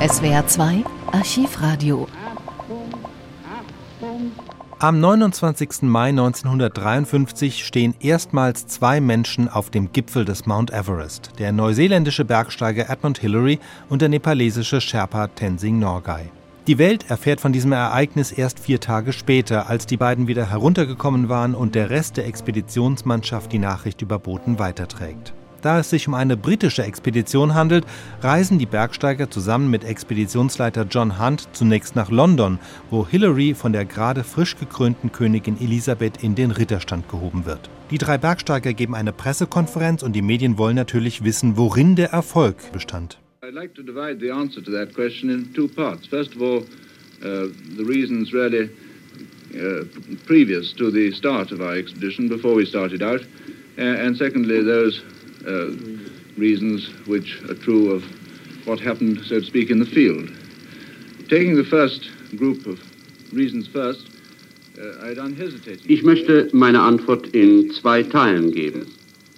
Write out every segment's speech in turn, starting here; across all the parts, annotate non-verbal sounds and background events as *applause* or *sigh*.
SWR 2 Archivradio. Am 29. Mai 1953 stehen erstmals zwei Menschen auf dem Gipfel des Mount Everest, der neuseeländische Bergsteiger Edmund Hillary und der nepalesische Sherpa Tenzing Norgay. Die Welt erfährt von diesem Ereignis erst vier Tage später, als die beiden wieder heruntergekommen waren und der Rest der Expeditionsmannschaft die Nachricht über Booten weiterträgt. Da es sich um eine britische Expedition handelt, reisen die Bergsteiger zusammen mit Expeditionsleiter John Hunt zunächst nach London, wo Hillary von der gerade frisch gekrönten Königin Elisabeth in den Ritterstand gehoben wird. Die drei Bergsteiger geben eine Pressekonferenz und die Medien wollen natürlich wissen, worin der Erfolg bestand. I'd like to divide the answer to that question in two parts. First of all, uh, the reasons really uh, previous to the start of our expedition, before we started out, uh, and secondly, those uh, reasons which are true of what happened, so to speak, in the field. Taking the first group of reasons first, uh. Ich möchte meine Antwort in zwei Teilen geben.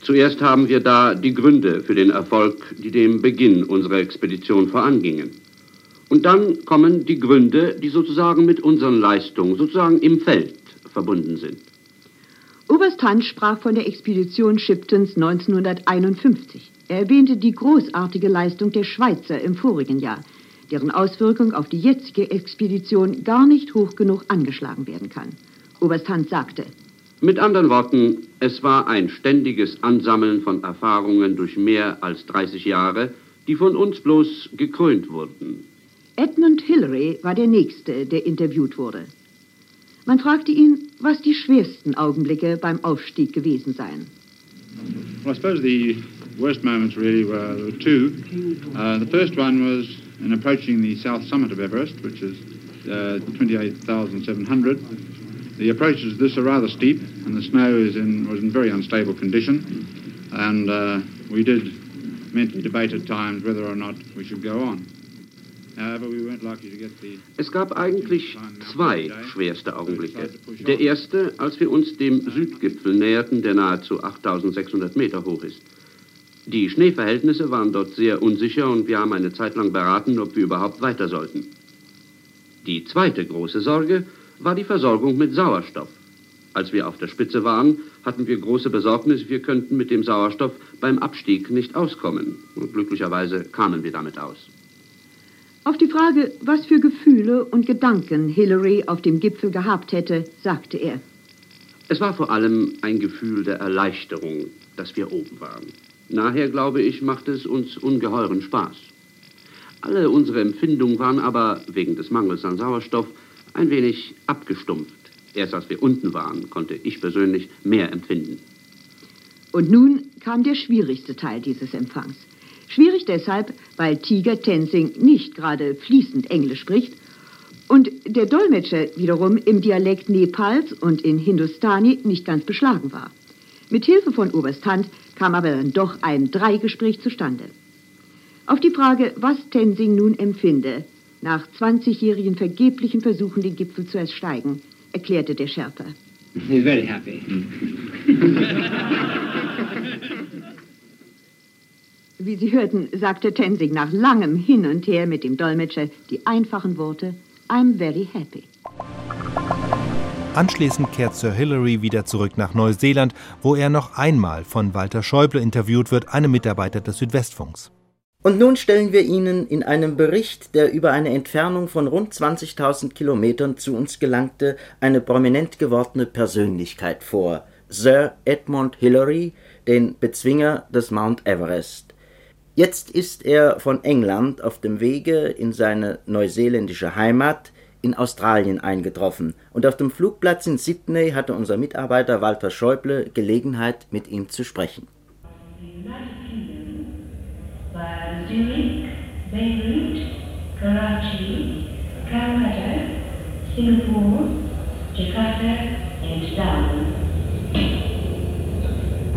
Zuerst haben wir da die Gründe für den Erfolg, die dem Beginn unserer Expedition vorangingen. Und dann kommen die Gründe, die sozusagen mit unseren Leistungen, sozusagen im Feld verbunden sind. Oberst Hunt sprach von der Expedition Shiptons 1951. Er erwähnte die großartige Leistung der Schweizer im vorigen Jahr, deren Auswirkung auf die jetzige Expedition gar nicht hoch genug angeschlagen werden kann. Oberst Hunt sagte, Mit anderen Worten, es war ein ständiges Ansammeln von Erfahrungen durch mehr als 30 Jahre, die von uns bloß gekrönt wurden. Edmund Hillary war der Nächste, der interviewt wurde. Man fragte ihn, was die schwersten Augenblicke beim Aufstieg gewesen seien. Well, I suppose the worst moments really were two. Uh, the first one was in approaching the south summit of Everest, which is uh, 28,700. The approaches to this are rather steep, and the snow is in, was in very unstable condition. And uh, we did mentally debate at times whether or not we should go on. Es gab eigentlich zwei schwerste Augenblicke. Der erste, als wir uns dem Südgipfel näherten, der nahezu 8600 Meter hoch ist. Die Schneeverhältnisse waren dort sehr unsicher und wir haben eine Zeit lang beraten, ob wir überhaupt weiter sollten. Die zweite große Sorge war die Versorgung mit Sauerstoff. Als wir auf der Spitze waren, hatten wir große Besorgnis, wir könnten mit dem Sauerstoff beim Abstieg nicht auskommen. Und glücklicherweise kamen wir damit aus. Auf die Frage, was für Gefühle und Gedanken Hillary auf dem Gipfel gehabt hätte, sagte er. Es war vor allem ein Gefühl der Erleichterung, dass wir oben waren. Nachher, glaube ich, machte es uns ungeheuren Spaß. Alle unsere Empfindungen waren aber wegen des Mangels an Sauerstoff ein wenig abgestumpft. Erst als wir unten waren, konnte ich persönlich mehr empfinden. Und nun kam der schwierigste Teil dieses Empfangs. Schwierig deshalb, weil Tiger Tenzing nicht gerade fließend Englisch spricht und der Dolmetscher wiederum im Dialekt Nepals und in Hindustani nicht ganz beschlagen war. Mit Hilfe von Oberst Hunt kam aber dann doch ein Dreigespräch zustande. Auf die Frage, was Tenzing nun empfinde, nach 20-jährigen vergeblichen Versuchen, den Gipfel zu ersteigen, erklärte der Sherpa. He's very happy. *laughs* Wie Sie hörten, sagte Tenzing nach langem Hin und Her mit dem Dolmetscher die einfachen Worte I'm very happy. Anschließend kehrt Sir Hillary wieder zurück nach Neuseeland, wo er noch einmal von Walter Schäuble interviewt wird, einem Mitarbeiter des Südwestfunks. Und nun stellen wir Ihnen in einem Bericht, der über eine Entfernung von rund 20.000 Kilometern zu uns gelangte, eine prominent gewordene Persönlichkeit vor, Sir Edmund Hillary, den Bezwinger des Mount Everest. Jetzt ist er von England auf dem Wege in seine neuseeländische Heimat in Australien eingetroffen und auf dem Flugplatz in Sydney hatte unser Mitarbeiter Walter Schäuble Gelegenheit, mit ihm zu sprechen. Singapore, Jakarta and Darwin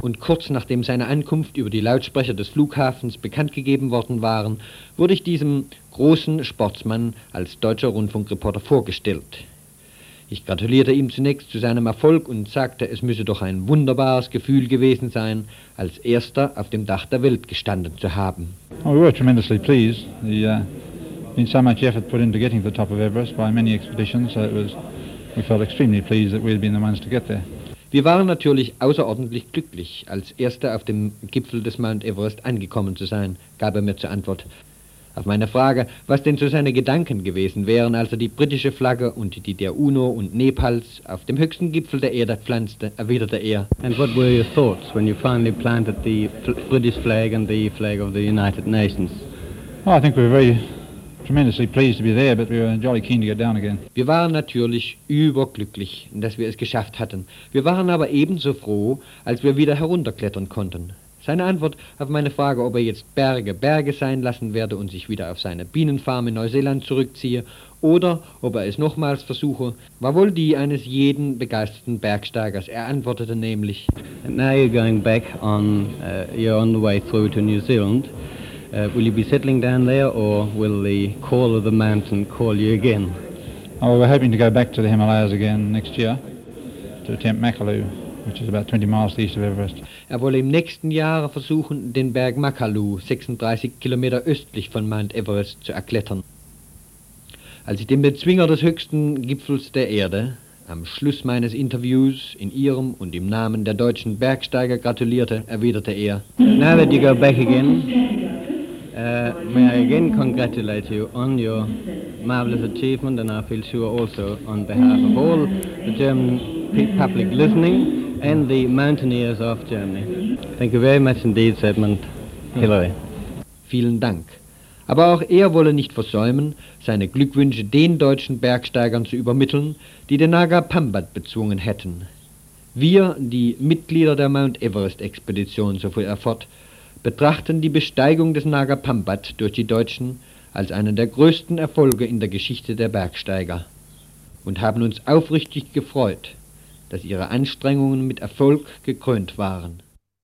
und kurz nachdem seine Ankunft über die Lautsprecher des Flughafens bekannt gegeben worden waren, wurde ich diesem großen Sportsmann als deutscher Rundfunkreporter vorgestellt. Ich gratulierte ihm zunächst zu seinem Erfolg und sagte, es müsse doch ein wunderbares Gefühl gewesen sein, als erster auf dem Dach der Welt gestanden zu haben. Oh, we were tremendously pleased. The, uh, been so much effort put into getting to the top of Everest by many expeditions, so it was, we felt extremely pleased that we had been the ones to get there. Wir waren natürlich außerordentlich glücklich, als Erster auf dem Gipfel des Mount Everest angekommen zu sein, gab er mir zur Antwort. Auf meine Frage, was denn so seine Gedanken gewesen wären, als er die britische Flagge und die der UNO und Nepals auf dem höchsten Gipfel der Erde pflanzte, erwiderte er. And what were your thoughts when you finally planted the British flag and the flag of the United Nations? Oh, I think we were very tremendously pleased to be there, but we were jolly keen to get down again. Wir waren natürlich überglücklich, dass wir es geschafft hatten. Wir waren aber ebenso froh, als wir wieder herunterklettern konnten. Seine Antwort auf meine Frage, ob er jetzt Berge Berge sein lassen werde und sich wieder auf seine Bienenfarm in Neuseeland zurückziehe oder ob er es nochmals versuche, war wohl die eines jeden begeisterten Bergsteigers. Er antwortete nämlich, And now you're going back on, uh, you're on the way through to New Zealand. Uh, will you be settling down there or will the call of the mountain call you again? Oh, we're hoping to go back to the Himalayas again next year to attempt Makalu, which is about 20 miles east of Everest. Er wolle im nächsten Jahr versuchen, den Berg Makalu, 36 Kilometer östlich von Mount Everest, zu erklettern. Als ich dem Bezwinger des höchsten Gipfels der Erde am Schluss meines Interviews in Ihrem und im Namen der deutschen Bergsteiger gratulierte, erwiderte er, Now that you go back again, uh, may I again congratulate you on your marvelous achievement and I feel sure also on behalf of all the German public listening and the mountaineers of Germany. Thank you very much indeed, Edmund Hillary. Vielen Dank. Aber auch er wolle nicht versäumen, seine Glückwünsche den deutschen Bergsteigern zu übermitteln, die den Naga Parbat bezwungen hätten. Wir, die Mitglieder der Mount Everest-Expedition, so fuhr er fort, betrachten die Besteigung des Naga Parbat durch die Deutschen als einen der größten Erfolge in der Geschichte der Bergsteiger und haben uns aufrichtig gefreut, dass ihre Anstrengungen mit Erfolg gekrönt waren.